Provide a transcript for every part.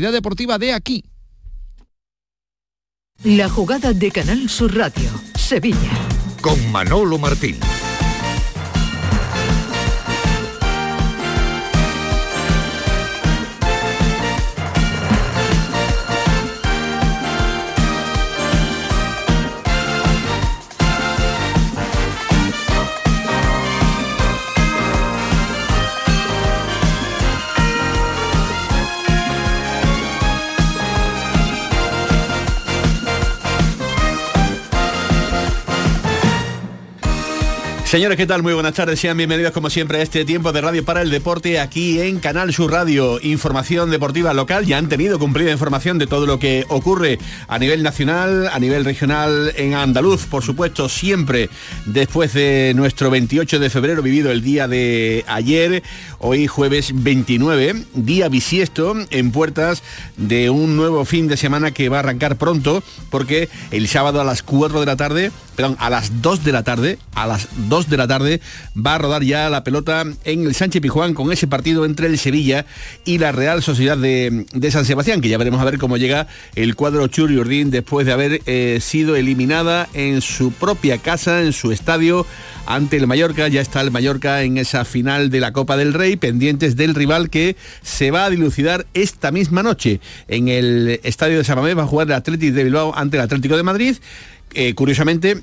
deportiva de aquí. La jugada de Canal Sur Radio, Sevilla. Con Manolo Martín. Señores, ¿qué tal? Muy buenas tardes. Sean bienvenidos como siempre a este tiempo de radio para el deporte aquí en Canal Sur Radio. Información deportiva local. Ya han tenido cumplida información de todo lo que ocurre a nivel nacional, a nivel regional en Andaluz, por supuesto, siempre después de nuestro 28 de febrero vivido el día de ayer, hoy jueves 29, día bisiesto en puertas de un nuevo fin de semana que va a arrancar pronto porque el sábado a las 4 de la tarde, perdón, a las 2 de la tarde, a las 2 de la tarde va a rodar ya la pelota en el Sánchez Pijuán con ese partido entre el Sevilla y la Real Sociedad de, San Sebastián, que ya veremos a ver cómo llega el cuadro Churi Urdín después de haber eh, sido eliminada en su propia casa, en su estadio ante el Mallorca. Ya está el Mallorca en esa final de la Copa del Rey, pendientes del rival que se va a dilucidar esta misma noche en el estadio de Samamés. Va a jugar el Atlético de Bilbao ante el Atlético de Madrid. Eh, curiosamente,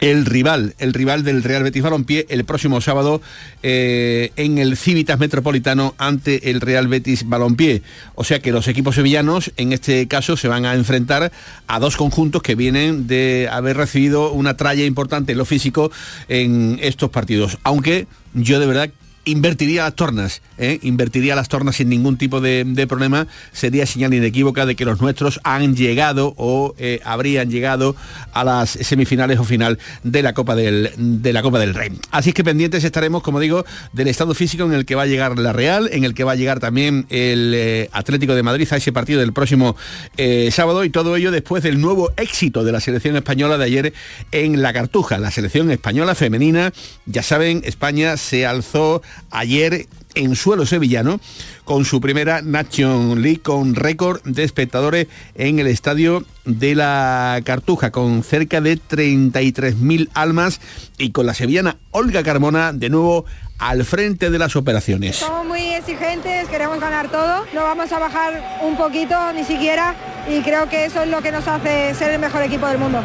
el rival, el rival del Real Betis Balompié el próximo sábado eh, en el Civitas Metropolitano ante el Real Betis Balompié. O sea que los equipos sevillanos en este caso se van a enfrentar a dos conjuntos que vienen de haber recibido una tralla importante en lo físico en estos partidos. Aunque yo de verdad invertiría las tornas, ¿eh? invertiría las tornas sin ningún tipo de, problema, sería señal inequívoca de que los nuestros han llegado o eh, habrían llegado a las semifinales o final de la Copa del, de la Copa del Rey. Así es que pendientes estaremos, como digo, del estado físico en el que va a llegar la Real, en el que va a llegar también el eh, Atlético de Madrid a ese partido del próximo sábado y todo ello después del nuevo éxito de la selección española de ayer en la Cartuja. La selección española femenina, ya saben, España se alzó ayer en suelo sevillano con su primera Nation League con récord de espectadores en el estadio de la Cartuja con cerca de 33.000 almas y con la sevillana Olga Carmona de nuevo al frente de las operaciones. Somos muy exigentes, queremos ganar todo, no vamos a bajar un poquito ni siquiera y creo que eso es lo que nos hace ser el mejor equipo del mundo.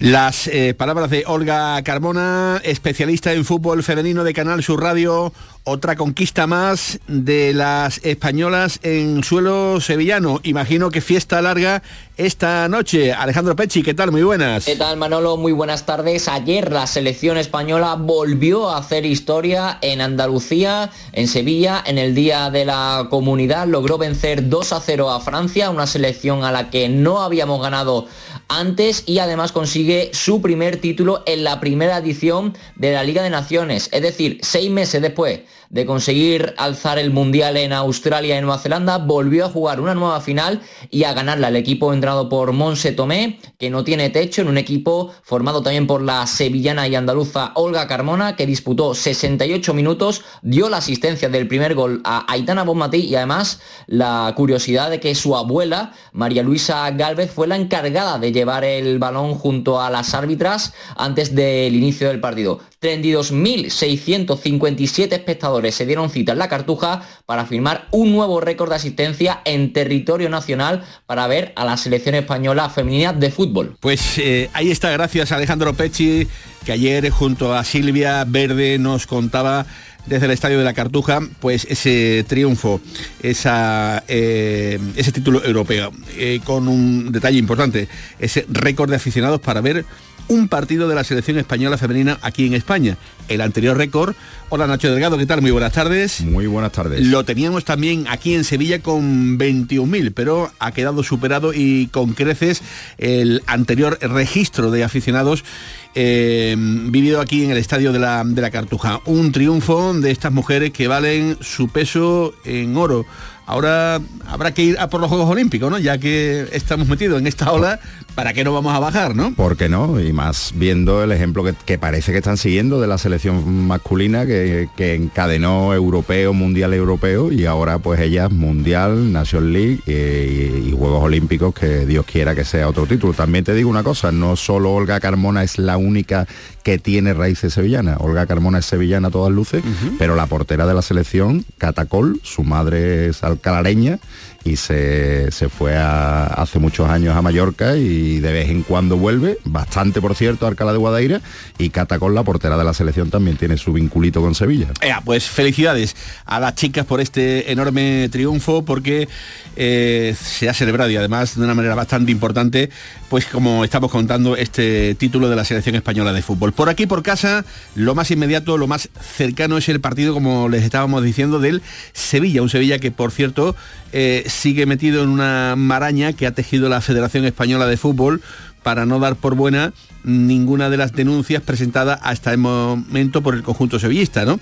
Las eh, palabras de Olga Carmona, especialista en fútbol femenino de Canal Sur Radio, otra conquista más de las españolas en suelo sevillano. Imagino que fiesta larga esta noche. Alejandro Pecci, ¿qué tal? Muy buenas. ¿Qué tal Manolo? Muy buenas tardes. Ayer la selección española volvió a hacer historia en Andalucía, en Sevilla, en el Día de la Comunidad. Logró vencer 2 a 0 a Francia, una selección a la que no habíamos ganado antes y además consigue su primer título en la primera edición de la Liga de Naciones. Es decir, seis meses después de conseguir alzar el Mundial en Australia y Nueva Zelanda, volvió a jugar una nueva final y a ganarla el equipo entrado por Monse Tomé, que no tiene techo, en un equipo formado también por la sevillana y andaluza Olga Carmona, que disputó 68 minutos, dio la asistencia del primer gol a Aitana Bonmatí y además la curiosidad de que su abuela, María Luisa Galvez, fue la encargada de llevar el balón junto a las árbitras antes del inicio del partido. 32.657 espectadores se dieron cita en la Cartuja para firmar un nuevo récord de asistencia en territorio nacional para ver a la selección española femenina de fútbol. Pues eh, ahí está, gracias Alejandro Pecci, que ayer junto a Silvia Verde nos contaba desde el Estadio de la Cartuja, pues ese triunfo, esa, eh, ese título europeo, eh, con un detalle importante, ese récord de aficionados para ver un partido de la selección española femenina aquí en España. El anterior récord. Hola Nacho Delgado, ¿qué tal? Muy buenas tardes. Muy buenas tardes. Lo teníamos también aquí en Sevilla con 21.000, pero ha quedado superado y con creces el anterior registro de aficionados eh, vivido aquí en el estadio de la, de la Cartuja. Un triunfo de estas mujeres que valen su peso en oro ahora habrá que ir a por los Juegos Olímpicos, ¿no? Ya que estamos metidos en esta ola, ¿para qué no vamos a bajar, no? ¿Por qué no? Y más viendo el ejemplo que, parece que están siguiendo de la selección masculina que, encadenó europeo, mundial europeo y ahora pues ellas mundial, Nation League y, Juegos Olímpicos que Dios quiera que sea otro título. También te digo una cosa, no solo Olga Carmona es la única que tiene raíces sevillanas. Olga Carmona es sevillana a todas luces, pero la portera de la selección, Catacol, su madre es alcalareña y se, fue hace muchos años a Mallorca y de vez en cuando vuelve, bastante por cierto, a Alcalá de Guadaira y Catacol, la portera de la selección, también tiene su vinculito con Sevilla. pues felicidades a las chicas por este enorme triunfo porque eh, se ha celebrado y además de una manera bastante importante, pues como estamos contando, este título de la selección española de fútbol. Por aquí, por casa, lo más inmediato, lo más cercano es el partido, como les estábamos diciendo, del Sevilla, un Sevilla que por cierto eh, sigue metido en una maraña que ha tejido la Federación Española de Fútbol para no dar por buena ninguna de las denuncias presentadas hasta el momento por el conjunto sevillista. ¿no?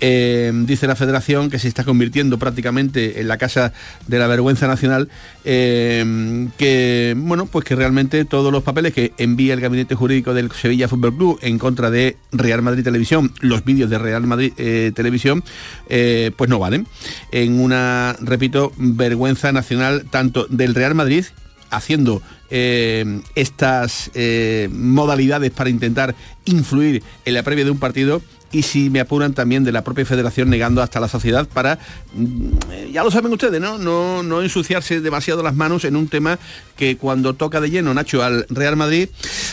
Eh, dice la federación que se está convirtiendo prácticamente en la casa de la vergüenza nacional, eh, que bueno, pues que realmente todos los papeles que envía el gabinete jurídico del Sevilla Fútbol Club en contra de Real Madrid Televisión, los vídeos de Real Madrid eh, Televisión, pues no valen. En una, repito, vergüenza nacional tanto del Real Madrid haciendo eh, estas eh, modalidades para intentar influir en la previa de un partido y si me apuran también de la propia federación negando hasta la sociedad para, mm, ya lo saben ustedes, ¿no? No, no ensuciarse demasiado las manos en un tema que cuando toca de lleno Nacho al Real Madrid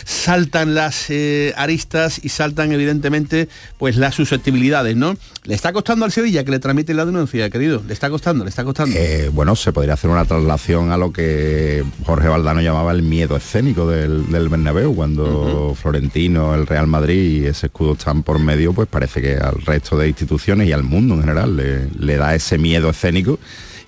saltan las eh, aristas y saltan evidentemente pues las susceptibilidades, ¿no? Le está costando al Sevilla que le tramite la denuncia, querido, le está costando, le está costando. Eh, bueno, se podría hacer una traslación a lo que Jorge Valdano llamaba el miedo escénico del, del Bernabéu, cuando Florentino, el Real Madrid y ese escudo están por medio, pues parece que al resto de instituciones y al mundo en general le, da ese miedo escénico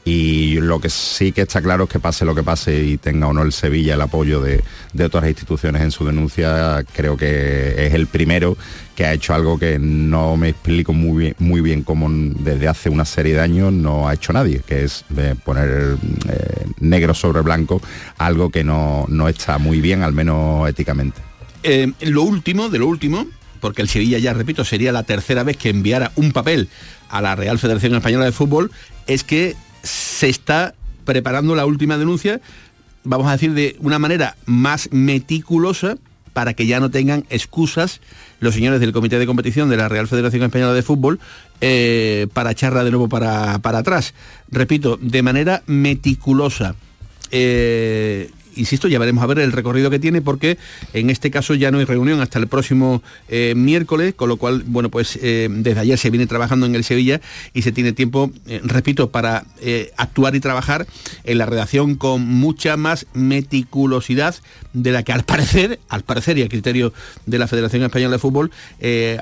y lo que sí que está claro es que pase lo que pase y tenga o no el Sevilla el apoyo de, otras instituciones en su denuncia, creo que es el primero que ha hecho algo que no me explico muy bien, muy bien cómo desde hace una serie de años no ha hecho nadie, que es eh, poner eh, negro sobre blanco algo que no, está muy bien, al menos éticamente. Eh, lo último, de lo último, porque el Sevilla ya, repito, sería la tercera vez que enviara un papel a la Real Federación Española de Fútbol, es que se está preparando la última denuncia, vamos a decir, de una manera más meticulosa para que ya no tengan excusas los señores del Comité de Competición de la Real Federación Española de Fútbol eh, para echarla de nuevo para, para, atrás. Repito, de manera meticulosa. Eh, insisto, ya veremos a ver el recorrido que tiene porque en este caso ya no hay reunión hasta el próximo eh, miércoles, con lo cual, bueno, pues eh, desde ayer se viene trabajando en el Sevilla y se tiene tiempo, eh, repito, para actuar y trabajar en la redacción con mucha más meticulosidad de la que al parecer, al parecer y a criterio de la Federación Española de Fútbol,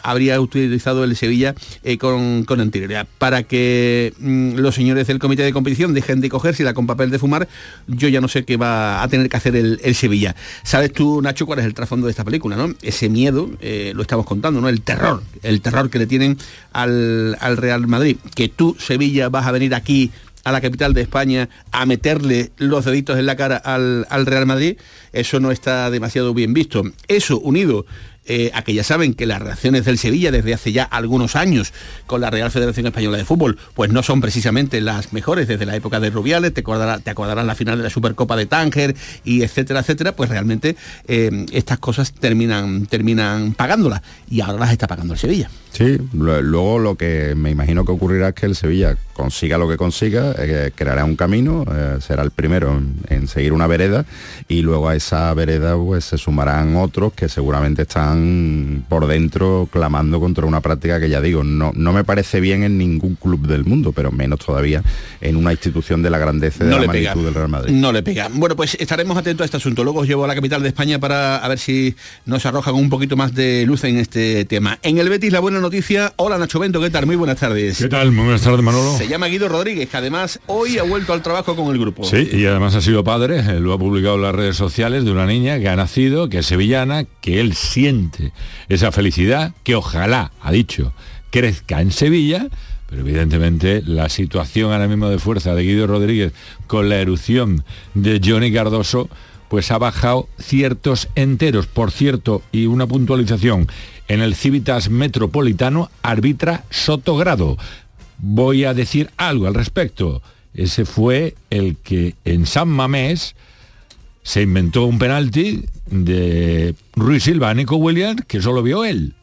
habría utilizado el Sevilla con, con, anterioridad. Para que mm, los señores del comité de competición dejen de cogerse la con papel de fumar, yo ya no sé qué va a tener que hacer el, Sevilla. ¿Sabes tú, Nacho, cuál es el trasfondo de esta película, no? Ese miedo, eh, lo estamos contando, ¿no? El terror, el terror que le tienen al, Real Madrid. Que tú, Sevilla, vas a venir aquí a la capital de España a meterle los deditos en la cara al, al, Real Madrid, eso no está demasiado bien visto. Eso unido eh, a que ya saben que las reacciones del Sevilla desde hace ya algunos años con la Real Federación Española de Fútbol, pues no son precisamente las mejores desde la época de Rubiales, te acordarás, te acordarás la final de la Supercopa de Tánger y etcétera, etcétera, pues realmente eh, estas cosas terminan, terminan pagándolas y ahora las está pagando el Sevilla. Sí, luego lo que me imagino que ocurrirá es que el Sevilla consiga lo que consiga, eh, creará un camino, será el primero en, seguir una vereda y luego a esa vereda pues se sumarán otros que seguramente están por dentro clamando contra una práctica que ya digo, no, no me parece bien en ningún club del mundo, pero menos todavía en una institución de la grandeza de la magnitud del Real Madrid. No le pega. Bueno, pues estaremos atentos a este asunto. Luego os llevo a la capital de España para a ver si nos arrojan un poquito más de luz en este tema. En el Betis la buena noticia. Hola Nacho Bento, ¿qué tal? Muy buenas tardes. ¿Qué tal? Muy buenas tardes, Manolo. Se llama Guido Rodríguez, que además hoy ha vuelto al trabajo con el grupo. Sí, y además ha sido padre, eh, lo ha publicado en las redes sociales de una niña que ha nacido, que es sevillana, que él siente esa felicidad que ojalá, ha dicho, crezca en Sevilla pero evidentemente la situación ahora mismo de fuerza de Guido Rodríguez con la erupción de Johnny Cardoso, pues ha bajado ciertos enteros. Por cierto, y una puntualización, en el Civitas Metropolitano arbitra Sotogrado. Voy a decir algo al respecto. Ese fue el que en San Mamés se inventó un penalti de Ruiz Silva Nico Williams que solo vio él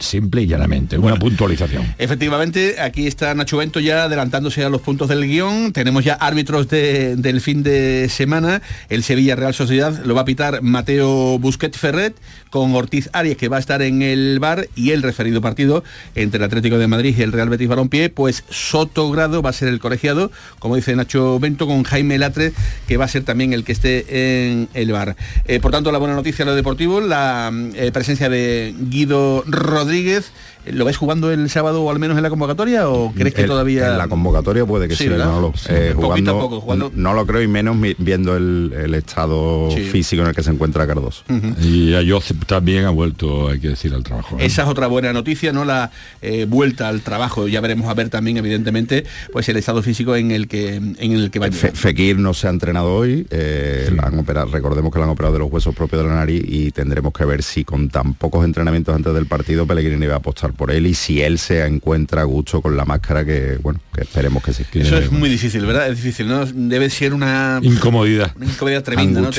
simple y llanamente, una puntualización. Efectivamente, aquí está Nacho Bento ya adelantándose a los puntos del guion. Tenemos ya árbitros del fin de semana. El Sevilla Real Sociedad lo va a pitar Mateo Busquets Ferret con Ortiz Arias, que va a estar en el bar, y el referido partido entre el Atlético de Madrid y el Real Betis Balompié, pues Soto Grado va a ser el colegiado, como dice Nacho Bento, con Jaime Latre, que va a ser también el que esté en el bar. Eh, por tanto, la buena noticia lo deportivo, la eh, presencia de Guido Rodríguez Rodríguez, ¿lo ves jugando el sábado o al menos en la convocatoria o crees que todavía...? En la convocatoria puede que sí, no, lo, eh, jugando, no, lo creo y menos viendo el, estado físico en el que se encuentra Cardoso. Y yo también ha vuelto, hay que decir, al trabajo. Esa es otra buena noticia, ¿no? La eh, vuelta al trabajo. Ya veremos a ver también, evidentemente, pues el estado físico en el que en el que va a Fekir no se ha entrenado hoy, eh, han operado, recordemos que lo han operado de los huesos propios de la nariz y tendremos que ver si con tan pocos entrenamientos antes del partido Pellegrini va a apostar por él y si él se encuentra a gusto con la máscara que, bueno, que esperemos que sí. Eso es muy difícil, ¿verdad? Es difícil, ¿no? Debe ser una... Incomodidad. Una incomodidad tremenda, ¿no?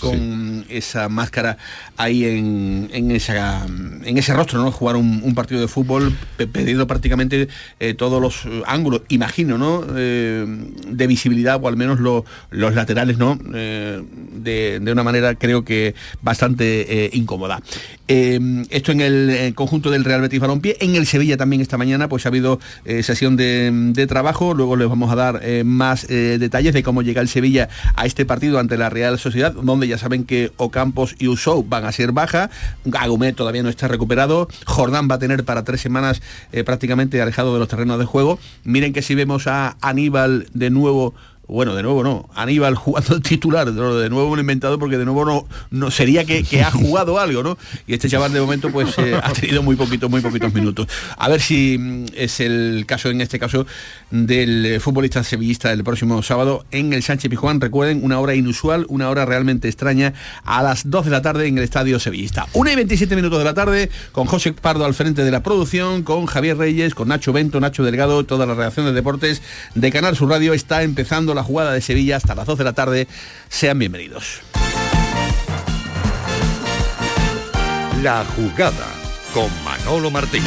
con, esa máscara ahí en, en, esa, en ese rostro, ¿no? Jugar un, partido de fútbol pedido prácticamente eh, todos los ángulos, imagino, ¿no? Eh, de visibilidad o al menos los laterales, ¿no? Eh, de, de, una manera creo que bastante incómoda. esto en el conjunto del Real Betis Balompié. En el Sevilla también esta mañana pues ha habido eh, sesión de, trabajo. Luego les vamos a dar eh, más eh, detalles de cómo llega el Sevilla a este partido ante la Real Sociedad, donde ya saben que Ocampos y Usou van a ser baja. Agumet todavía no está recuperado. Jordán va a tener para tres semanas prácticamente alejado de los terrenos de juego. Miren que si vemos a Aníbal de nuevo bueno, de nuevo no, Aníbal jugando el titular, de nuevo un inventado porque de nuevo no, no sería que, ha jugado algo, ¿no? Y este chaval de momento pues eh, ha tenido muy poquitos, muy poquitos minutos. A ver si mm, es el caso, en este caso, del eh, futbolista sevillista del próximo sábado en el Sánchez Pijuán. Recuerden, una hora inusual, una hora realmente extraña, a las 2 de la tarde en el Estadio Sevillista. Una y 27 minutos de la tarde, con José Pardo al frente de la producción, con Javier Reyes, con Nacho Bento, Nacho Delgado, toda la redacción de deportes de Canal Sur Radio está empezando la jugada de Sevilla hasta las 2 de la tarde. Sean bienvenidos. La jugada con Manolo Martín.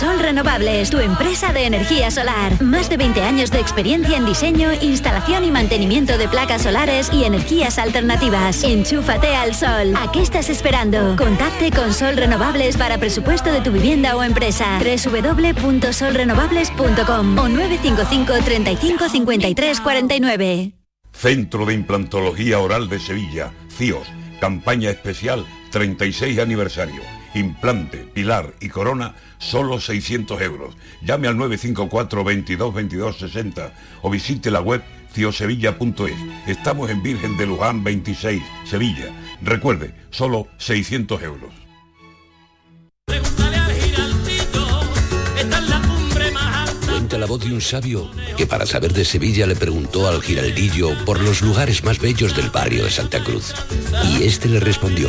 Sol Renovables, tu empresa de energía solar. Más de 20 años de experiencia en diseño, instalación y mantenimiento de placas solares y energías alternativas. Enchúfate al sol. ¿A qué estás esperando? Contacte con Sol Renovables para presupuesto de tu vivienda o empresa. www.solrenovables.com o 955 35 53 49. Centro de Implantología Oral de Sevilla, CIOS. Campaña especial 36 aniversario. Implante, pilar y corona solo 600 euros. Llame al 954 22 22 60 o visite la web ciosevilla.es. Estamos en Virgen de Luján 26, Sevilla. Recuerde, solo 600 euros. Cuenta la voz de un sabio que para saber de Sevilla le preguntó al giraldillo por los lugares más bellos del barrio de Santa Cruz. Y este le respondió.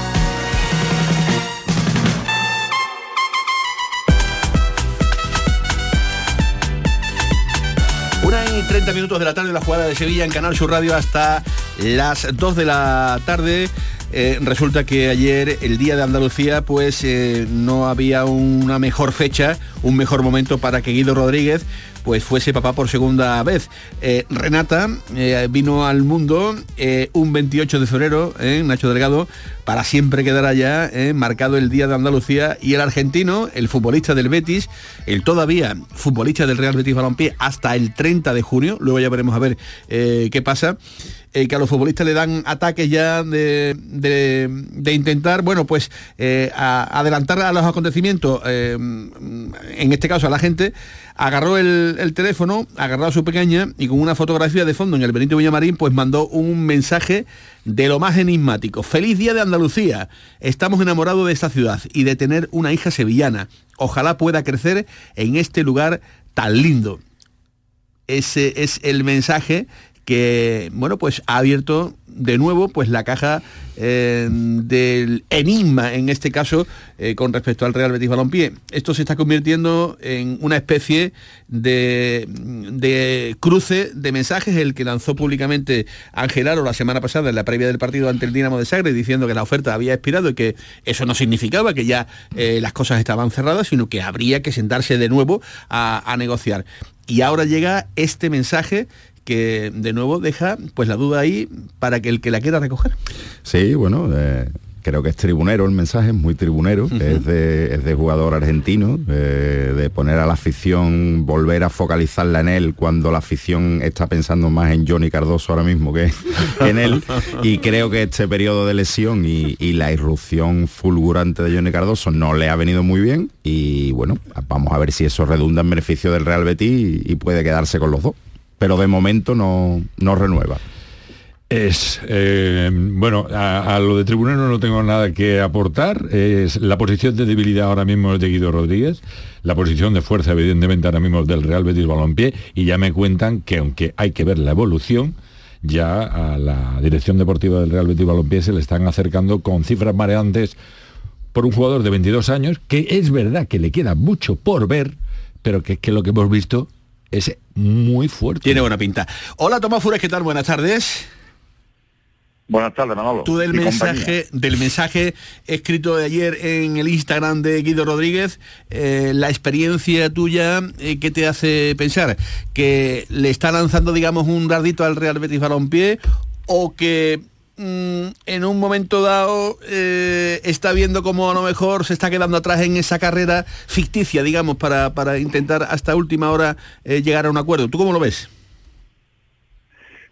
30 minutos de la tarde, la jugada de Sevilla en Canal Sur Radio hasta las 2 de la tarde. Eh, resulta que ayer, el día de Andalucía, pues eh, no había una mejor fecha, un mejor momento para que Guido Rodríguez pues fuese papá por segunda vez. Eh, Renata vino al mundo un 28 de febrero, Nacho Delgado, para siempre quedar allá, marcado el Día de Andalucía, y el argentino, el futbolista del Betis, el todavía futbolista del Real Betis Balompié, hasta el 30 de junio, luego ya veremos a ver qué pasa. Eh, que a los futbolistas le dan ataques ya de, intentar, bueno, pues eh, adelantar a los acontecimientos, eh, en este caso a la gente, agarró el, teléfono, agarró a su pequeña y con una fotografía de fondo en el Benito Villamarín, pues mandó un mensaje de lo más enigmático. Feliz día de Andalucía. Estamos enamorados de esta ciudad y de tener una hija sevillana. Ojalá pueda crecer en este lugar tan lindo. Ese es el mensaje que bueno pues ha abierto de nuevo pues la caja eh, del enigma en este caso eh, con respecto al Real Betis Balompié. Esto se está convirtiendo en una especie de, de, cruce de mensajes el que lanzó públicamente Ángel Aro la semana pasada en la previa del partido ante el Dinamo de Sagre diciendo que la oferta había expirado y que eso no significaba que ya eh, las cosas estaban cerradas sino que habría que sentarse de nuevo a negociar. Y ahora llega este mensaje que de nuevo deja pues la duda ahí para que el que la quiera recoger. Sí, bueno, eh, creo que es tribunero el mensaje, es muy tribunero, es, de, jugador argentino, eh, de poner a la afición, volver a focalizarla en él cuando la afición está pensando más en Johnny Cardoso ahora mismo que, en él. Y creo que este periodo de lesión y, la irrupción fulgurante de Johnny Cardoso no le ha venido muy bien y bueno, vamos a ver si eso redunda en beneficio del Real Betis y puede quedarse con los dos pero de momento no, no renueva. Es, eh, bueno, a, lo de tribunal no tengo nada que aportar. Es la posición de debilidad ahora mismo es de Guido Rodríguez, la posición de fuerza evidentemente ahora mismo del Real Betis Balompié y ya me cuentan que aunque hay que ver la evolución, ya a la dirección deportiva del Real Betis Balompié se le están acercando con cifras mareantes por un jugador de 22 años, que es verdad que le queda mucho por ver, pero que es que lo que hemos visto es muy fuerte. Tiene buena pinta. Hola Tomás Fures, ¿qué tal? Buenas tardes. Buenas tardes, Manolo. Tú del mensaje, del mensaje escrito de ayer en el Instagram de Guido Rodríguez, eh, la experiencia tuya, eh, ¿qué te hace pensar? ¿Que le está lanzando, digamos, un dardito al Real Betis Balompié o que Mm, en un momento dado eh, está viendo cómo a lo mejor se está quedando atrás en esa carrera ficticia, digamos, para, intentar hasta última hora eh, llegar a un acuerdo. ¿Tú cómo lo ves?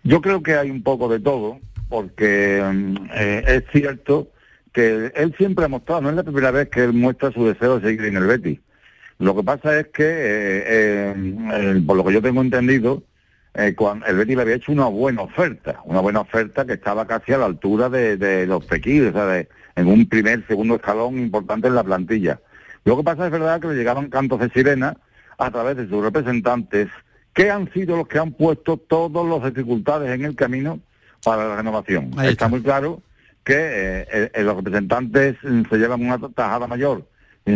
Yo creo que hay un poco de todo, porque mm, eh, es cierto que él siempre ha mostrado, no es la primera vez que él muestra su deseo de seguir en el Betis. Lo que pasa es que, por lo que yo tengo entendido, eh, cuando el Betis le había hecho una buena oferta, una buena oferta que estaba casi a la altura de, los pequíes, o sea, en un primer, segundo escalón importante en la plantilla. Lo que pasa es verdad que le llegaron cantos de sirena a través de sus representantes, que han sido los que han puesto todas las dificultades en el camino para la renovación. Está. muy claro que eh, eh, los representantes se llevan una tajada mayor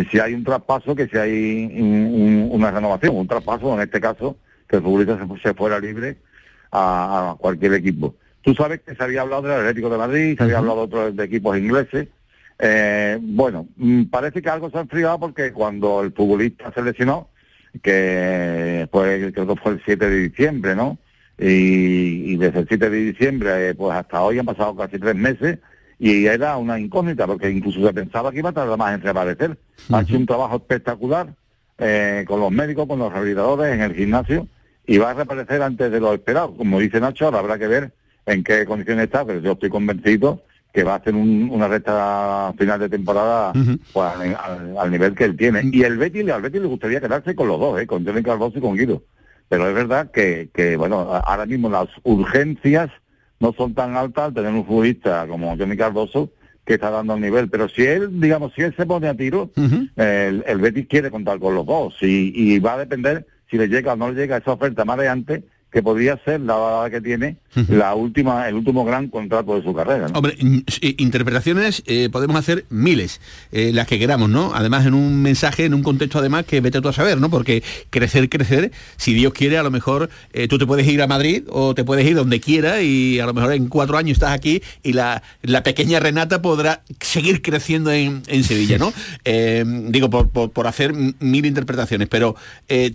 si hay un traspaso que si hay una renovación, un traspaso en este caso que el futbolista se, fuera libre a, cualquier equipo. Tú sabes que se había hablado del Atlético de Madrid, se había hablado de otros de equipos ingleses. Eh, bueno, mm, parece que algo se ha enfriado porque cuando el futbolista se lesionó, que fue, creo que fue el 7 de diciembre, ¿no? y, desde el 7 de diciembre eh, pues hasta hoy han pasado casi tres meses y era una incógnita porque incluso se pensaba que iba a tardar más en reaparecer. Ha hecho un trabajo espectacular eh, con los médicos, con los rehabilitadores en el gimnasio y va a reaparecer antes de lo esperado. Como dice Nacho, ahora habrá que ver en qué condiciones está, pero yo estoy convencido que va a hacer una recta final de temporada pues, al, nivel que él tiene. Y el Betis, al Betis le gustaría quedarse con los dos, ¿eh? con Johnny Cardoso y con Guido. Pero es verdad que, que, bueno, ahora mismo las urgencias no son tan altas tener un futbolista como Johnny Cardoso que está dando el nivel. Pero si él, digamos, si él se pone a tiro, el, el, Betis quiere contar con los dos y, y va a depender si le llega o no le llega esa oferta más adelante que podría ser, la que tiene, la última, el último gran contrato de su carrera. Hombre, interpretaciones eh, podemos hacer miles, eh, las que queramos, ¿no? Además en un mensaje, en un contexto además que vete tú a saber, ¿no? Porque crecer, crecer, si Dios quiere, a lo mejor eh, tú te puedes ir a Madrid o te puedes ir donde quiera y a lo mejor en cuatro años estás aquí y la, la pequeña Renata podrá seguir creciendo en, Sevilla, ¿no? digo, por, por, hacer mil interpretaciones, pero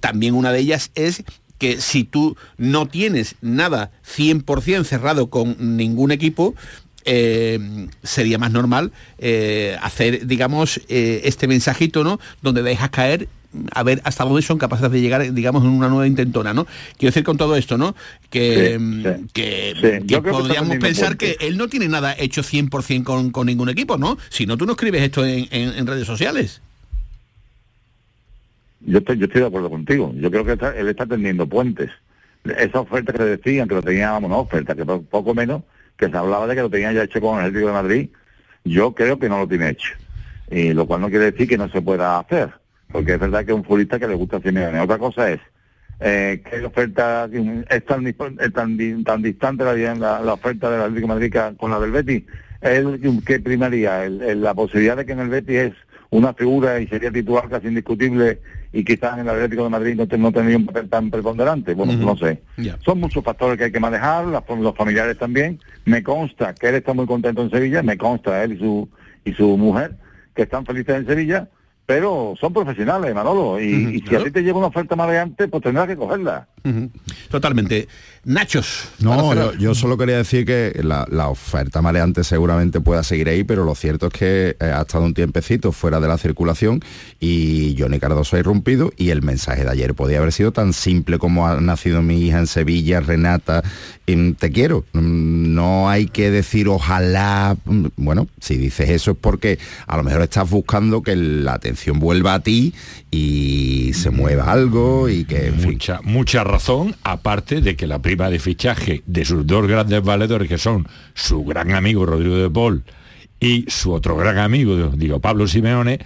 también una de ellas es que si tú no tienes nada 100% cerrado con ningún equipo, eh, sería más normal eh, hacer, digamos, eh, este mensajito, ¿no? Donde dejas caer a ver hasta dónde son capaces de llegar, digamos, en una nueva intentona, ¿no? Quiero decir con todo esto, ¿no? Que, podríamos pensar que él no tiene nada hecho 100% con, con ningún equipo, ¿no? Si no, tú no escribes esto en redes sociales. Yo estoy, yo estoy de acuerdo contigo. Yo creo que él está tendiendo puentes. Esa oferta que decían que lo teníamos, una oferta que poco menos, que se hablaba de que lo tenía ya hecho con el Ejército de Madrid, yo creo que no lo tiene hecho. Y lo cual no quiere decir que no se pueda hacer, porque es verdad que es un futbolista que le gusta Simeone. Otra cosa es eh, que oferta es tan, tan, tan distante la, oferta del Atlético de Madrid con la del Betis. Es que primaría la posibilidad de que en el Betis es una figura y sería titular casi indiscutible y quizás en el Atlético de Madrid no, no tendría un papel tan preponderante. Bueno, no sé. Son muchos factores que hay que manejar, los familiares también. Me consta que él está muy contento en Sevilla, me consta él y su, y su mujer que están felices en Sevilla, pero son profesionales, Manolo, y, si a ti te llega una oferta maleante, pues tendrás que cogerla. Totalmente. Nachos. No, yo, solo quería decir que la, oferta maleante seguramente pueda seguir ahí, pero lo cierto es que eh, ha estado un tiempecito fuera de la circulación y Johnny Cardoso ha irrumpido y el mensaje de ayer podía haber sido tan simple como ha nacido mi hija en Sevilla, Renata, te quiero. Mm, no hay que decir ojalá, mm, bueno, si dices eso es porque a lo mejor estás buscando que la atención vuelva a ti y se mueva algo y que... mucha, mucha razón, aparte de que la prima de fichaje de sus dos grandes valedores, que son su gran amigo Rodrigo de Paul y su otro gran amigo, digo, Pablo Simeone,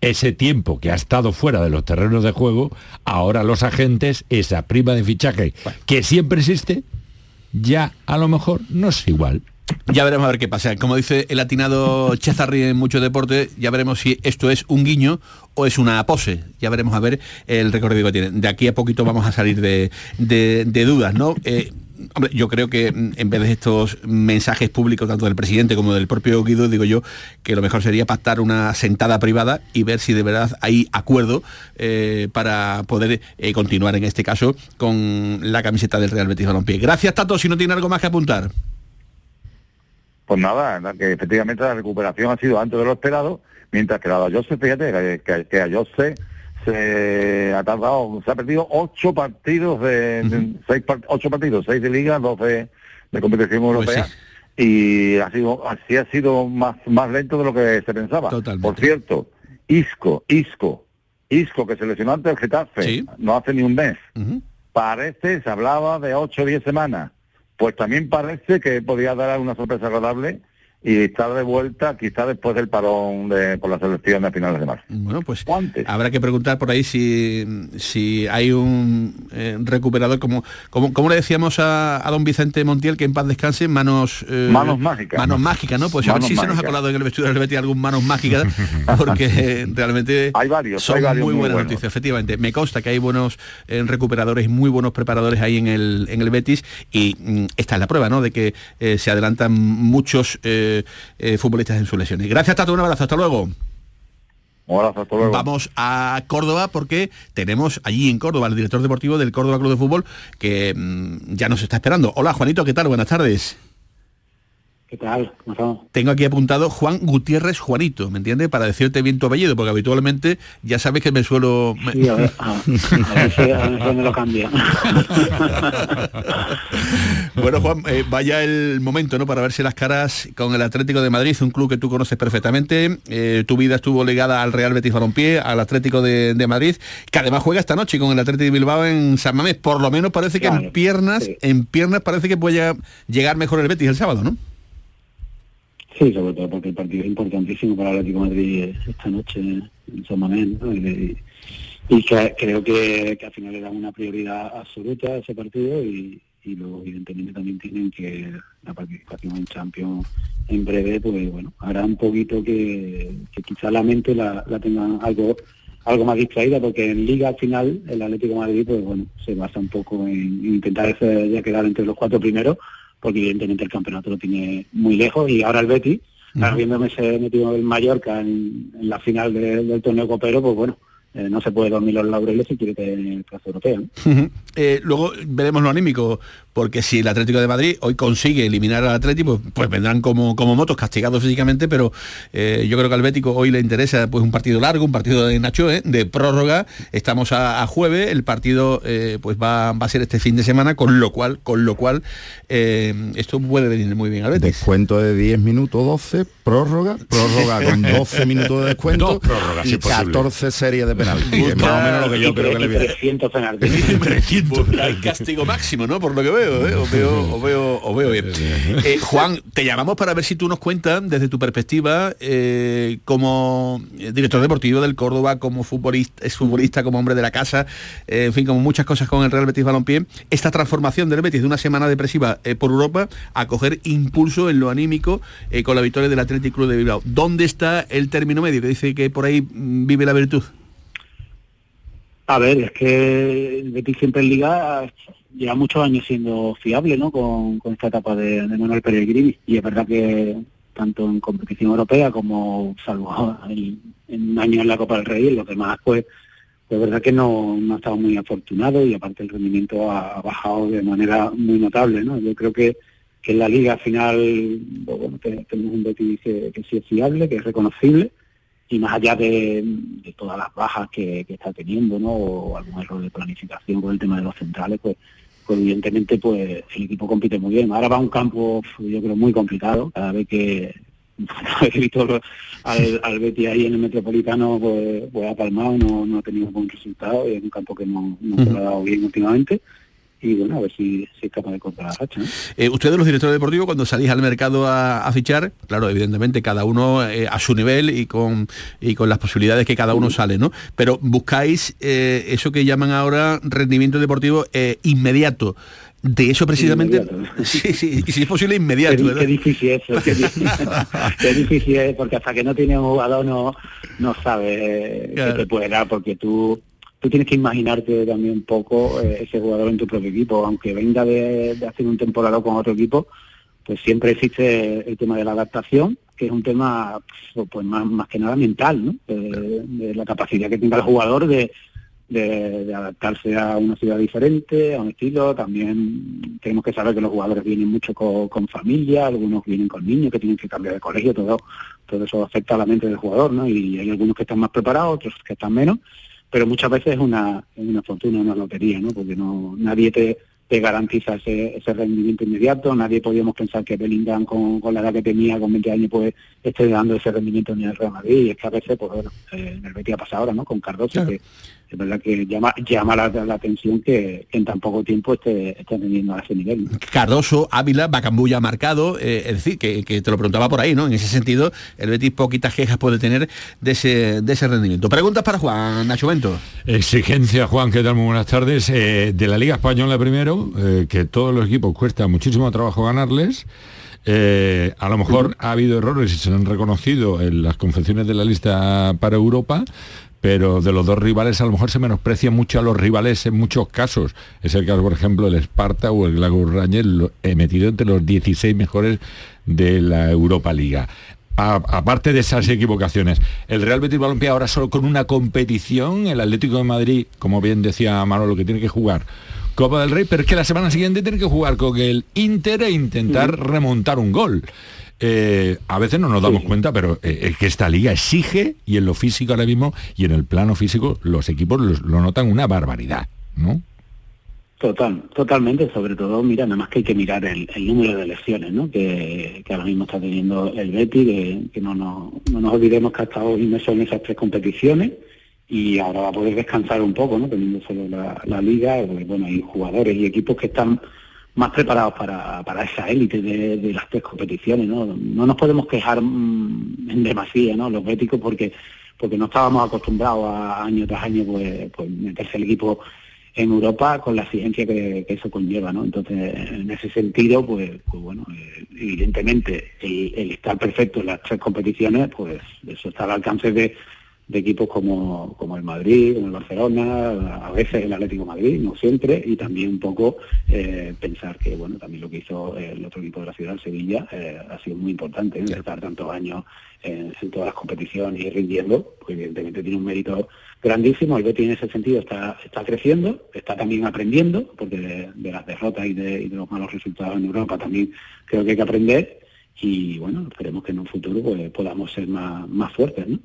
ese tiempo que ha estado fuera de los terrenos de juego, ahora los agentes, esa prima de fichaje que siempre existe, ya a lo mejor no es igual. Ya veremos a ver qué pasa. Como dice el latinado Chezarri en mucho deporte, ya veremos si esto es un guiño o es una pose. Ya veremos a ver el recorrido que tiene. De aquí a poquito vamos a salir de, dudas, ¿no? Eh, yo creo que mm, en vez de estos mensajes públicos, tanto del presidente como del propio Guido, digo yo, que lo mejor sería pactar una sentada privada y ver si de verdad hay acuerdo eh, para poder eh, continuar en este caso con la camiseta del Real Betis Balompié. Gracias, Tato, si no tiene algo más que apuntar. Pues nada, que efectivamente la recuperación ha sido antes de lo esperado, mientras que la de Jose, fíjate, que, que a Jose se ha tardado, se ha perdido ocho partidos de, seis ocho partidos, seis de liga, dos de, competición pues europea. Y ha sido, así ha sido más, más lento de lo que se pensaba. Por cierto, Isco, Isco, Isco que se lesionó antes del Getafe, no hace ni un mes. Parece, se hablaba de ocho o diez semanas pues también parece que podría dar una sorpresa agradable y estar de vuelta quizá después del parón de, por la selección de finales de marzo. Bueno, pues habrá que preguntar por ahí si, si hay un eh, recuperador, como, como, como le decíamos a, don Vicente Montiel, que en paz descanse, manos... Eh, manos mágicas. Manos mágicas, ¿no? Pues a ver si se nos ha colado en el vestuario del Betis algún manos mágicas, porque realmente hay varios, son muy buenas noticias, efectivamente. Me consta que hay buenos eh, recuperadores y muy buenos preparadores ahí en el, en el Betis y mm, esta es la prueba, ¿no? De que se adelantan muchos... Eh, futbolistas en sus lesiones. Gracias, Tato, un abrazo, hasta luego. Vamos a Córdoba porque tenemos allí en Córdoba el director deportivo del Córdoba Club de Fútbol que mm, ya nos está esperando. Hola Juanito, ¿qué tal? Buenas tardes. ¿Qué tal? Tengo aquí apuntado Juan Gutiérrez Juanito, ¿me entiendes? Para decirte bien tu apellido, porque habitualmente ya sabes que me suelo... Sí, a ver, a, ver me lo cambia. bueno, Juan, eh, vaya el momento, ¿no? Para verse las caras con el Atlético de Madrid, un club que tú conoces perfectamente. Eh, tu vida estuvo ligada al Real Betis Balompié, al Atlético de, Madrid, que además juega esta noche con el Atlético de Bilbao en San Mamés. Por lo menos parece que en piernas, en piernas parece que puede llegar mejor el Betis el sábado, ¿no? Sí, sobre todo porque el partido es importantísimo para el Atlético Madrid esta noche en San Mamés, y, que, creo que, al final le dan una prioridad absoluta ese partido y, luego evidentemente también tienen que la participación en Champions en breve, pues bueno, hará un poquito que, quizá la mente la, tengan algo algo más distraída porque en liga al final el Atlético Madrid pues bueno se basa un poco en, intentar ya quedar entre los cuatro primeros porque evidentemente el campeonato lo tiene muy lejos y ahora el Betis, habiéndome se metido el Mallorca en, la final del torneo copero, pues bueno, eh, no se puede dormir los laureles si quiere tener plaza europea. Eh, luego veremos lo anímico, porque si el Atlético de Madrid hoy consigue eliminar al Atlético, pues, pues vendrán como, como motos castigados físicamente, pero eh, yo creo que al Bético hoy le interesa pues un partido largo, un partido de Nacho, de prórroga. Estamos a, jueves, el partido pues va, va, a ser este fin de semana, con lo cual, con lo cual esto puede venir muy bien al Betis. Descuento de 10 minutos 12, prórroga, prórroga con 12 minutos de descuento y 14 series de más o menos lo que yo creo que le viene. 300 300. El castigo máximo, ¿no? Por lo que veo, ¿eh? o veo, o veo, o veo bien. Eh, Juan, te llamamos para ver si tú nos cuentas, desde tu perspectiva, eh, como director deportivo del Córdoba, como futbolista, es futbolista, como hombre de la casa, en fin, como muchas cosas con el Real Betis Balompié, esta transformación del Betis de una semana depresiva por Europa a coger impulso en lo anímico con la victoria del Athletic Club de Bilbao. ¿Dónde está el término medio que dice que por ahí mm, vive la virtud? A ver, es que el Betis siempre en Liga lleva muchos años siendo fiable, ¿no? Con, esta etapa de, Manuel Pellegrini. Y es verdad que tanto en competición europea como salvo en, un año en la Copa del Rey, en los demás, pues, pues es verdad que no, ha estado muy afortunado y aparte el rendimiento ha, bajado de manera muy notable, ¿no? Yo creo que, que en la Liga al final, pues, bueno, tenemos un Betis que sí es fiable, que es reconocible y más allá de, todas las bajas que, está teniendo, ¿no? O algún error de planificación con el tema de los centrales, pues, pues evidentemente pues el equipo compite muy bien. Ahora va a un campo, yo creo, muy complicado. Cada vez que he visto al, al Betty ahí en el Metropolitano, pues, pues ha palmado, no, no ha tenido buen resultado y es un campo que no, no se ha dado bien últimamente y bueno, a ver si, es capaz de comprar la racha. Eh, ustedes los directores deportivos cuando salís al mercado a, fichar, claro, evidentemente cada uno eh, a su nivel y con, y con las posibilidades que cada uno sale, ¿no? Pero buscáis eh, eso que llaman ahora rendimiento deportivo inmediato. De eso precisamente, sí, sí, y si es posible inmediato. Qué, difícil es eso, qué, difícil, es, porque hasta que no tiene un jugador no, no sabe qué te puede dar, porque tú tú tienes que imaginarte también un poco eh, ese jugador en tu propio equipo, aunque venga de, hacer un temporada con otro equipo, pues siempre existe el tema de la adaptación, que es un tema pues, pues más, más que nada mental, ¿no? De, la capacidad que tenga el jugador de, adaptarse a una ciudad diferente, a un estilo. También tenemos que saber que los jugadores vienen mucho con, con, familia, algunos vienen con niños que tienen que cambiar de colegio, todo, todo eso afecta a la mente del jugador, ¿no? Y hay algunos que están más preparados, otros que están menos pero muchas veces es una, una fortuna, una lotería, ¿no? Porque no nadie te, te garantiza ese, ese, rendimiento inmediato, nadie podíamos pensar que Bellingham con, con, la edad que tenía, con 20 años, pues esté dando ese rendimiento en el Real Madrid, y es que a veces, pues bueno, eh, en el Betis ha pasado ahora, ¿no? Con Cardoso, que es verdad que llama, llama la, atención que, en tan poco tiempo esté, esté teniendo a ese nivel. Cardoso, Ávila, Bacambuya ha marcado, eh, es decir, que, te lo preguntaba por ahí, ¿no? En ese sentido, el Betis poquitas quejas puede tener de ese, de ese rendimiento. Preguntas para Juan, Nacho Bento. Exigencia, Juan, ¿qué tal? Muy buenas tardes. Eh, de la Liga Española primero, eh, que todos los equipos cuesta muchísimo trabajo ganarles. a lo mejor ha habido errores y se han reconocido en las confecciones de la lista para Europa, pero de los dos rivales a lo mejor se menosprecia mucho a los rivales en muchos casos. Es el caso, por ejemplo, del Esparta o el Glasgow Rangers, he metido entre los 16 mejores de la Europa Liga. aparte de esas equivocaciones, el Real Betis Balompié ahora solo con una competición, el Atlético de Madrid, como bien decía Manolo, que tiene que jugar Copa del Rey, pero es que la semana siguiente tiene que jugar con el Inter e intentar remontar un gol. Eh, a veces no nos damos cuenta, pero eh, es que esta liga exige, y en lo físico ahora mismo, y en el plano físico, los equipos lo notan una barbaridad, ¿no? Total, totalmente, sobre todo, mira, nada más que hay que mirar el, número de lesiones, ¿no? Que, ahora mismo está teniendo el Betty, que, no, no, nos olvidemos que ha estado inmerso en esas tres competiciones y ahora va a poder descansar un poco, ¿no? Teniendo solo la, liga, pues, bueno, hay jugadores y equipos que están más preparados para, para esa élite de, las tres competiciones, ¿no? No nos podemos quejar mm, en demasía, ¿no? Los béticos porque porque no estábamos acostumbrados a año tras año pues, pues meterse el equipo en Europa con la exigencia que, eso conlleva, ¿no? Entonces, en ese sentido, pues, pues bueno, eh, evidentemente el, estar perfecto en las tres competiciones, pues eso está al alcance de, equipos como, como el Madrid, como el Barcelona, a veces el Atlético Madrid, no siempre, y también un poco eh, pensar que, bueno, también lo que hizo el otro equipo de la ciudad, el Sevilla, eh, ha sido muy importante, estar tantos años en, todas las competiciones y rindiendo, pues evidentemente tiene un mérito grandísimo. El Betis en ese sentido está, está creciendo, está también aprendiendo, porque de, las derrotas y de, los malos resultados en Europa también creo que hay que aprender. Y bueno, esperemos que en un futuro pues, podamos ser más, más fuertes. ¿no?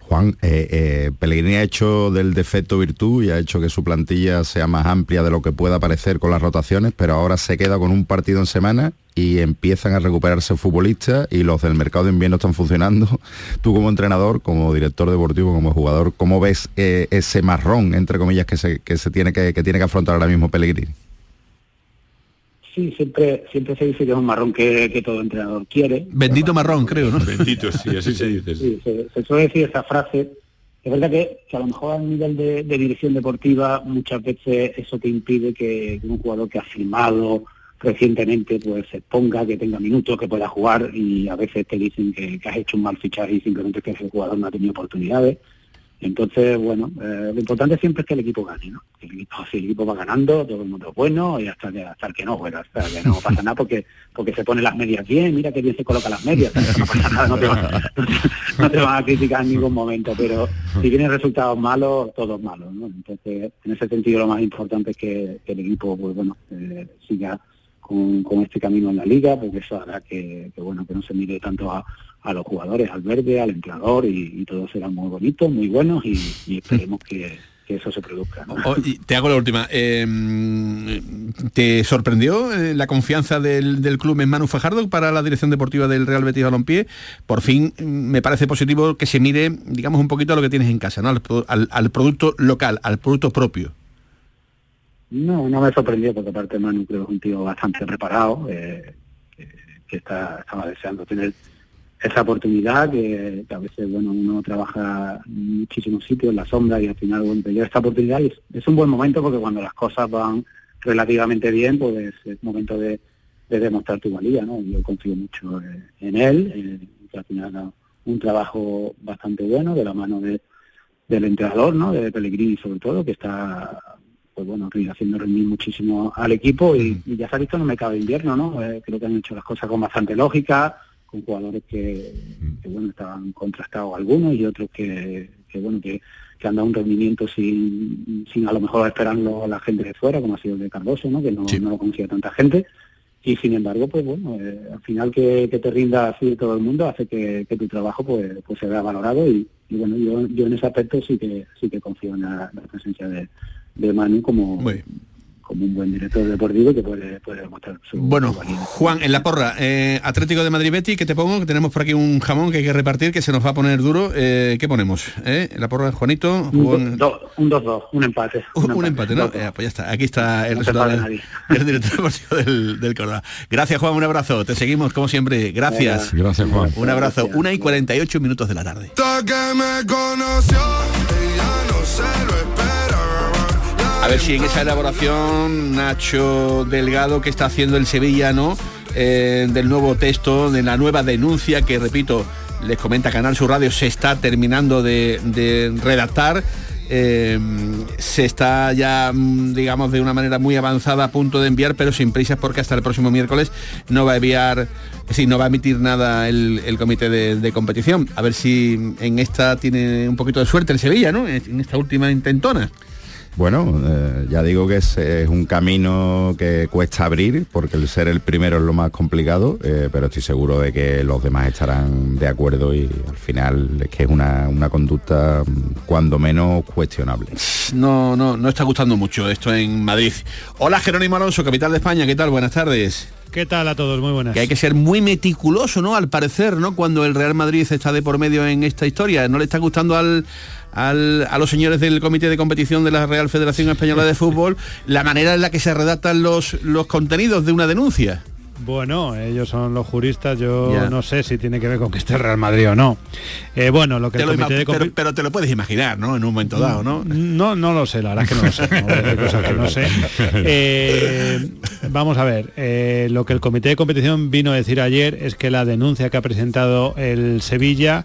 Juan, eh, eh, Pellegrini ha hecho del defecto virtud y ha hecho que su plantilla sea más amplia de lo que pueda parecer con las rotaciones, pero ahora se queda con un partido en semana y empiezan a recuperarse futbolistas y los del mercado de invierno están funcionando. Tú como entrenador, como director deportivo, como jugador, ¿cómo ves eh, ese marrón, entre comillas, que se, que se tiene que, que tiene que afrontar ahora mismo Pellegrini? Sí, siempre, siempre se dice que es un marrón que, todo entrenador quiere. Bendito marrón, creo, ¿no? Bendito, sí, así se dice. Sí, se, suele decir esa frase. Es verdad que, a lo mejor a nivel de, dirección deportiva muchas veces eso te impide que, un jugador que ha firmado recientemente pues se ponga, que tenga minutos, que pueda jugar y a veces te dicen que, que has hecho un mal fichaje y simplemente que ese jugador no ha tenido oportunidades. Entonces, bueno, eh, lo importante siempre es que el equipo gane, ¿no? El si el equipo va ganando, todo el mundo es bueno y hasta, hasta el que no, bueno, hasta que no pasa nada porque porque se pone las medias bien, mira que bien se coloca las medias, no pasa nada, no te, van, a criticar en ningún momento, pero si tienen resultados malos, todos malos, ¿no? Entonces, en ese sentido lo más importante es que, el equipo, pues bueno, eh, siga con, este camino en la liga, porque eso hará que, bueno, que no se mire tanto a, los jugadores, al verde, al entrenador y, todos serán muy bonitos, muy buenos y, esperemos que, eso se produzca. te hago la última. Em, ¿Te sorprendió eh, la confianza del, club en Manu Fajardo para la dirección deportiva del Real Betis Balompié? Por fin mm, me parece positivo que se mire, digamos, un poquito a lo que tienes en casa, ¿no? al, producto local, al producto propio. No, no me sorprendió porque aparte Manu creo que es un tío bastante preparado, eh, que, está, estaba deseando tener esa oportunidad que, a veces bueno uno trabaja en muchísimos sitios en la sombra y al final bueno te esta oportunidad y es, un buen momento porque cuando las cosas van relativamente bien pues es momento de, demostrar tu valía no yo confío mucho eh, en él eh, que al final un trabajo bastante bueno de la mano de, del entrenador no de Pellegrini sobre todo que está pues bueno, haciendo rendir muchísimo al equipo y, ya se ha visto no me cabe invierno, ¿no? Eh, creo que han hecho las cosas con bastante lógica, con jugadores que, bueno estaban contrastados algunos y otros que, bueno que, han dado un rendimiento sin, sin a lo mejor esperarlo la gente de fuera como ha sido el de Cardoso no que no, lo conocía tanta gente. Y sin embargo pues bueno eh, al final que, te rinda así todo el mundo hace que, tu trabajo pues pues se vea valorado y, bueno yo, yo en ese aspecto sí que sí que confío en la, presencia de, de Manu como como un buen director deportivo que puede, puede demostrar su Bueno, Juan, en la porra, eh, Atlético de Madrid Betty, ¿qué te pongo? Que tenemos por aquí un jamón que hay que repartir, que se nos va a poner duro. Eh, ¿Qué ponemos? ¿Eh? En la porra, Juanito. Un 2-2, un, empate. Un, empate, ¿no? pues ya está, aquí está el resultado del, director deportivo del, del Córdoba. Gracias, Juan, un abrazo. Te seguimos, como siempre. Gracias. Gracias, Juan. Un abrazo. Una y 48 minutos de la tarde. A ver si en esa elaboración Nacho Delgado que está haciendo el sevillano eh, del nuevo texto, de la nueva denuncia que repito, les comenta Canal Sur Radio, se está terminando de, redactar. eh, se está ya, mm, digamos, de una manera muy avanzada a punto de enviar, pero sin prisas porque hasta el próximo miércoles no va a enviar, sí, no va a emitir nada el, el comité de, de competición. A ver si en esta tiene un poquito de suerte el Sevilla, ¿no? En esta última intentona. Bueno, eh, ya digo que es, un camino que cuesta abrir, porque el ser el primero es lo más complicado, eh, pero estoy seguro de que los demás estarán de acuerdo y al final es que es una, una conducta mm, cuando menos cuestionable. No, no, no está gustando mucho esto en Madrid. Hola Jerónimo Alonso, capital de España, ¿qué tal? Buenas tardes. ¿Qué tal a todos? Muy buenas. Que hay que ser muy meticuloso, ¿no? Al parecer, ¿no? Cuando el Real Madrid está de por medio en esta historia. ¿No le está gustando al, al- a los señores del Comité de Competición de la Real Federación Española de Fútbol la manera en la que se redactan los, los contenidos de una denuncia? Bueno, ellos son los juristas, yo no sé si tiene que ver con que esté el Real Madrid o no. Eh, bueno, lo que Te el lo comité de pero, pero te lo puedes imaginar, ¿no? En un momento dado, ¿no? No, no lo sé, la verdad es que no lo sé. no cosas que no sé. Eh, vamos a ver, eh, lo que el comité de competición vino a decir ayer es que la denuncia que ha presentado el Sevilla,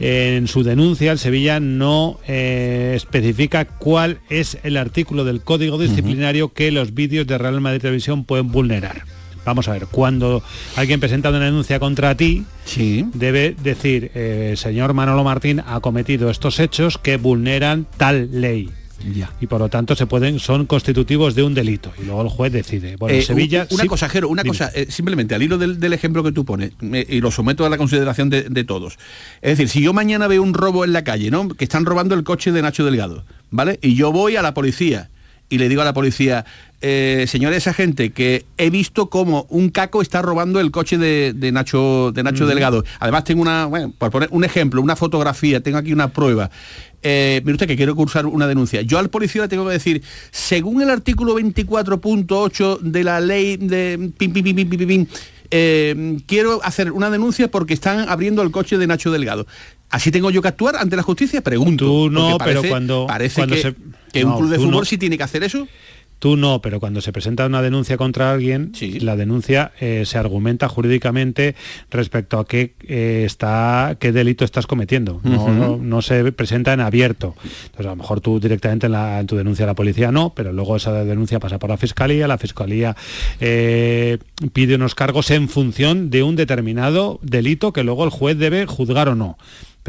eh, en su denuncia el Sevilla no eh, especifica cuál es el artículo del código disciplinario que los vídeos de Real Madrid Televisión pueden vulnerar. Vamos a ver, cuando alguien presenta una denuncia contra ti, debe decir, eh, señor Manolo Martín ha cometido estos hechos que vulneran tal ley. Y por lo tanto se pueden, son constitutivos de un delito. Y luego el juez decide. Bueno, Eh, Sevilla. un- Una sí- cosa, Jero, una Dime. cosa, eh, simplemente al hilo del, del ejemplo que tú pones, me- y lo someto a la consideración de, de todos. Es decir, si yo mañana veo un robo en la calle, ¿no? Que están robando el coche de Nacho Delgado, ¿vale? Y yo voy a la policía y le digo a la policía, eh, señores agente, que he visto como un caco está robando el coche de, de Nacho, de Nacho. Delgado. Además tengo una, bueno, por poner un ejemplo, una fotografía, tengo aquí una prueba. Eh, mire usted que quiero cursar una denuncia. Yo al policía le tengo que decir, según el artículo 24.8 de la ley de pim, pim, pim, pim, pim, pim, pim, eh, quiero hacer una denuncia porque están abriendo el coche de Nacho Delgado. ¿Así tengo yo que actuar ante la justicia? Pregunto. Tú no, porque pero parece- cuando- Parece cuando que, se- que un club de fútbol no. sí tiene que hacer eso. Tú no, pero cuando se presenta una denuncia contra alguien, la denuncia eh, se argumenta jurídicamente respecto a qué eh, está, qué delito estás cometiendo. No- no se presenta en abierto. Entonces a lo mejor tú directamente en, la- en tu denuncia a la policía no, pero luego esa denuncia pasa por la fiscalía, la fiscalía eh, pide unos cargos en función de un determinado delito que luego el juez debe juzgar o no.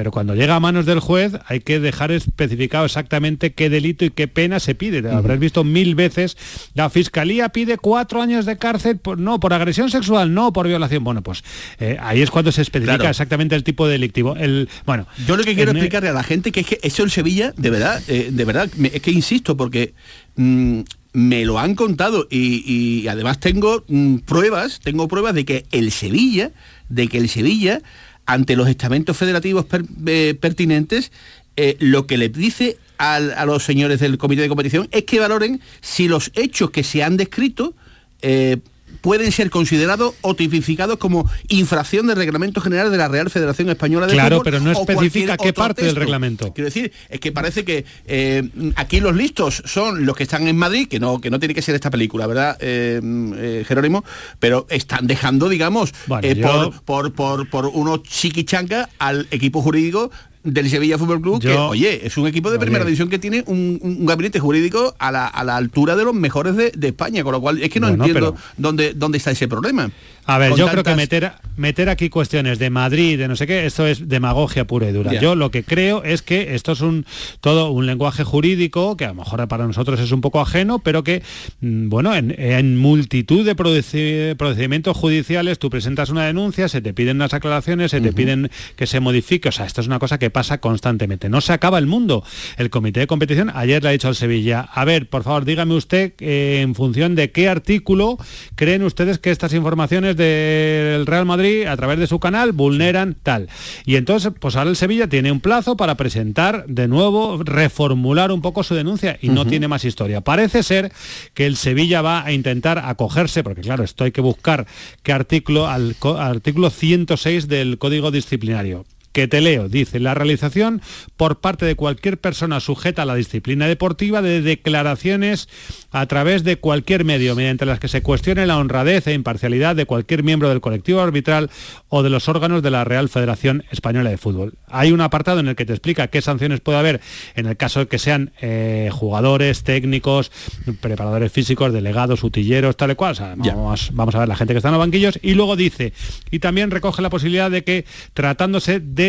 Pero cuando llega a manos del juez hay que dejar especificado exactamente qué delito y qué pena se pide. Habrás visto mil veces, la fiscalía pide cuatro años de cárcel, por, no, por agresión sexual, no por violación. Bueno, pues eh, ahí es cuando se especifica Claro. exactamente el tipo delictivo. El, bueno, Yo lo que quiero en- explicarle a la gente que es que eso en Sevilla, de verdad, eh, de verdad, me- es que insisto, porque mm, me lo han contado y, y además tengo mm, pruebas, tengo pruebas de que el Sevilla, de que el Sevilla, ante los estamentos federativos eh, pertinentes, eh, lo que le dice al- a los señores del comité de competición es que valoren si los hechos que se han descrito eh, pueden ser considerados o tipificados como infracción del reglamento general de la Real Federación Española de Claro, Fútbol pero no especifica qué parte del reglamento. Quiero decir, es que parece que eh, aquí los listos son los que están en Madrid, que no, que no tiene que ser esta película, ¿verdad, eh, eh, Jerónimo? Pero están dejando, digamos, Bueno, yo- por, por, por, por unos chiquichancas al equipo jurídico del Sevilla Fútbol Club, que, oye, es un equipo de Oye. primera división que tiene un, un gabinete jurídico a la, a la altura de los mejores de, de España, con lo cual es que no Bueno, entiendo pero- dónde, dónde está ese problema. A ver, Con yo creo que meter, meter aquí cuestiones de Madrid, de no sé qué, esto es demagogia pura y dura. Yo lo que creo es que esto es un todo un lenguaje jurídico que a lo mejor para nosotros es un poco ajeno, pero que, mm, bueno, en, en multitud de procedi- procedimientos judiciales tú presentas una denuncia, se te piden unas aclaraciones, se te piden que se modifique. O sea, esto es una cosa que pasa constantemente. No se acaba el mundo. El comité de competición ayer le ha dicho al Sevilla, a ver, por favor, dígame usted eh, en función de qué artículo creen ustedes que estas informaciones del Real Madrid a través de su canal vulneran tal. Y entonces, pues ahora el Sevilla tiene un plazo para presentar de nuevo, reformular un poco su denuncia y no tiene más historia. Parece ser que el Sevilla va a intentar acogerse, porque claro, esto hay que buscar qué artículo, al co- artículo 106 del Código Disciplinario que te leo. Dice, la realización por parte de cualquier persona sujeta a la disciplina deportiva de declaraciones a través de cualquier medio, mediante las que se cuestione la honradez e imparcialidad de cualquier miembro del colectivo arbitral o de los órganos de la Real Federación Española de Fútbol. Hay un apartado en el que te explica qué sanciones puede haber en el caso de que sean eh, jugadores, técnicos, preparadores físicos, delegados, utilleros, tal y cual. O sea, vamos, vamos a ver la gente que está en los banquillos. Y luego dice, y también recoge la posibilidad de que tratándose de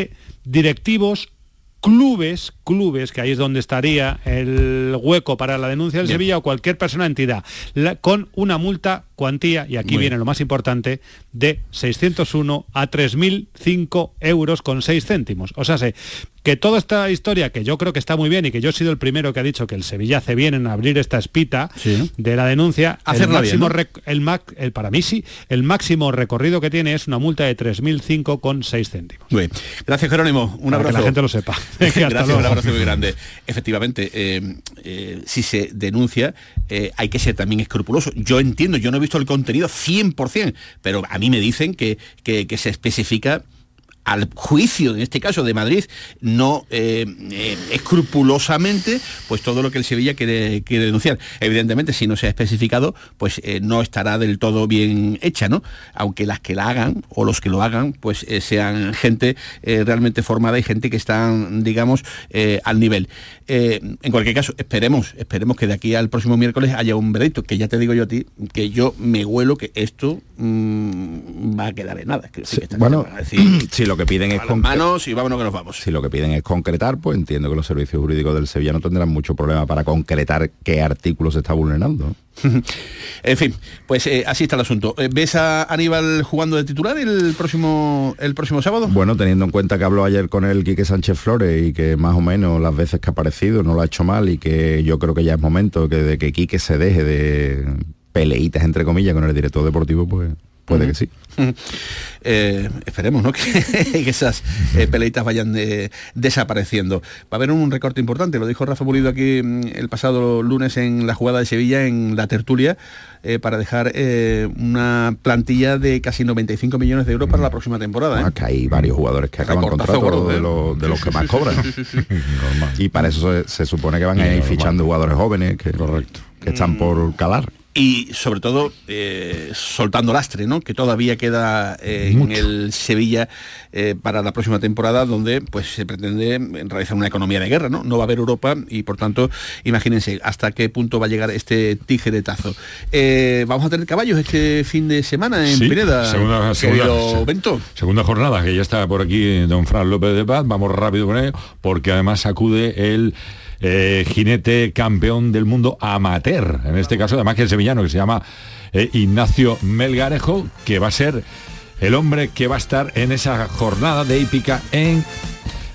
directivos clubes, clubes, que ahí es donde estaría el hueco para la denuncia del Sevilla o cualquier persona entidad, la- con una multa cuantía, y aquí Muy viene lo más importante, de 601 a 3.005 euros con 6 céntimos. O sea, sé que toda esta historia, que yo creo que está muy bien y que yo he sido el primero que ha dicho que el Sevilla hace bien en abrir esta espita de la denuncia, el Hacerla bien, máximo ¿no? el, mac- el para mí sí, el máximo recorrido que tiene es una multa de 3.005 con 6 céntimos. Muy bien. Gracias, Jerónimo. Un Para abrazo. que la gente lo sepa. Gracias, un abrazo muy grande. Efectivamente, eh, eh, si se denuncia, eh, hay que ser también escrupuloso. Yo entiendo, yo no he visto el contenido 100%, pero a mí me dicen que, que- que se especifica al juicio, en este caso de Madrid, no eh, eh, escrupulosamente, pues todo lo que el Sevilla quiere, quiere denunciar. Evidentemente, si no se ha especificado, pues eh, no estará del todo bien hecha, ¿no? Aunque las que la hagan o los que lo hagan, pues sean gente realmente formada y gente que están, digamos, al nivel. En cualquier caso, esperemos, esperemos que de aquí al próximo miércoles haya un veredicto, que ya te digo yo a ti, que yo me huelo que esto mm, va a quedar en nada. Que, que esta Bueno, lo que piden es a las manos y vámonos que nos vamos. Si lo que piden es concretar, pues entiendo que los servicios jurídicos del Sevilla no tendrán mucho problema para concretar qué artículo se está vulnerando. En fin, pues eh, así está el asunto. Eh, ¿Ves a Aníbal jugando de titular el próximo el próximo sábado? Bueno, teniendo en cuenta que habló ayer con el Quique Sánchez Flores y que más o menos las veces que ha aparecido no lo ha hecho mal y que yo creo que ya es momento que de que Quique se deje de peleitas entre comillas con el director deportivo, pues puede que sí. Eh, esperemos ¿no? que, que esas eh, peleitas vayan de- desapareciendo. Va a haber un recorte importante, lo dijo Rafa Pulido aquí mm, el pasado lunes en la jugada de Sevilla, en la tertulia, eh, para dejar eh, una plantilla de casi 95 millones de euros para la próxima temporada. ¿eh? Que hay varios jugadores que acaban Recortazo contrato de, ¿eh? los, de los Sí, que más cobran. y para eso se, se supone que van a ir fichando jugadores jóvenes que, que están por calar. Y sobre todo eh, soltando lastre, ¿no? Que todavía queda eh, en el Sevilla eh, para la próxima temporada, donde pues se pretende realizar una economía de guerra, ¿no? No va a haber Europa y por tanto, imagínense hasta qué punto va a llegar este tijeretazo. Vamos a tener caballos este fin de semana en Sí, Pineda. segunda, querido segunda- Bento. segunda jornada, que ya está por aquí don Fran López de Paz, vamos rápido con él, porque además acude el eh, jinete campeón del mundo amateur, en este caso además que el sevillano, que se llama eh, Ignacio Melgarejo, que va a ser el hombre que va a estar en esa jornada de hípica en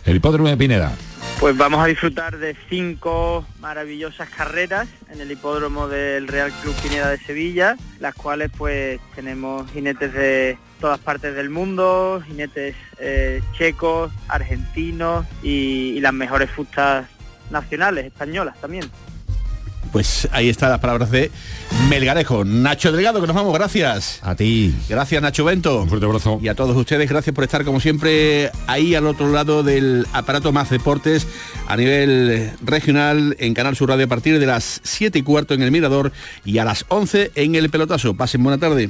el hipódromo de Pineda. Pues vamos a disfrutar de cinco maravillosas carreras en el hipódromo del Real Club Pineda de Sevilla, las cuales pues tenemos jinetes de todas partes del mundo, jinetes eh, checos, argentinos y, las mejores fustas nacionales, españolas también. Pues ahí están las palabras de Melgarejo. Nacho Delgado, que nos vamos, gracias. A ti. Gracias, Nacho Bento. Un fuerte abrazo. Y a todos ustedes, gracias por estar como siempre ahí al otro lado del aparato Más Deportes a nivel regional en Canal Sur Radio a partir de las 7 y cuarto en el Mirador y a las 11 en el Pelotazo. Pasen buena tarde.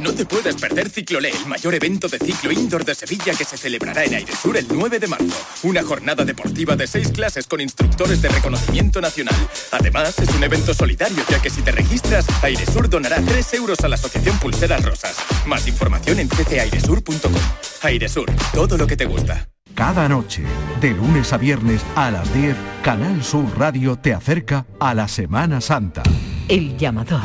No te puedes perder Ciclolé, el mayor evento de ciclo indoor de Sevilla que se celebrará en Airesur el 9 de marzo. Una jornada deportiva de seis clases con instructores de reconocimiento nacional. Además, es un evento solidario ya que si te registras, Airesur donará 3 euros a la Asociación Pulseras Rosas. Más información en ccairesur.com. Airesur, todo lo que te gusta. Cada noche, de lunes a viernes a las 10, Canal Sur Radio te acerca a la Semana Santa. El llamador.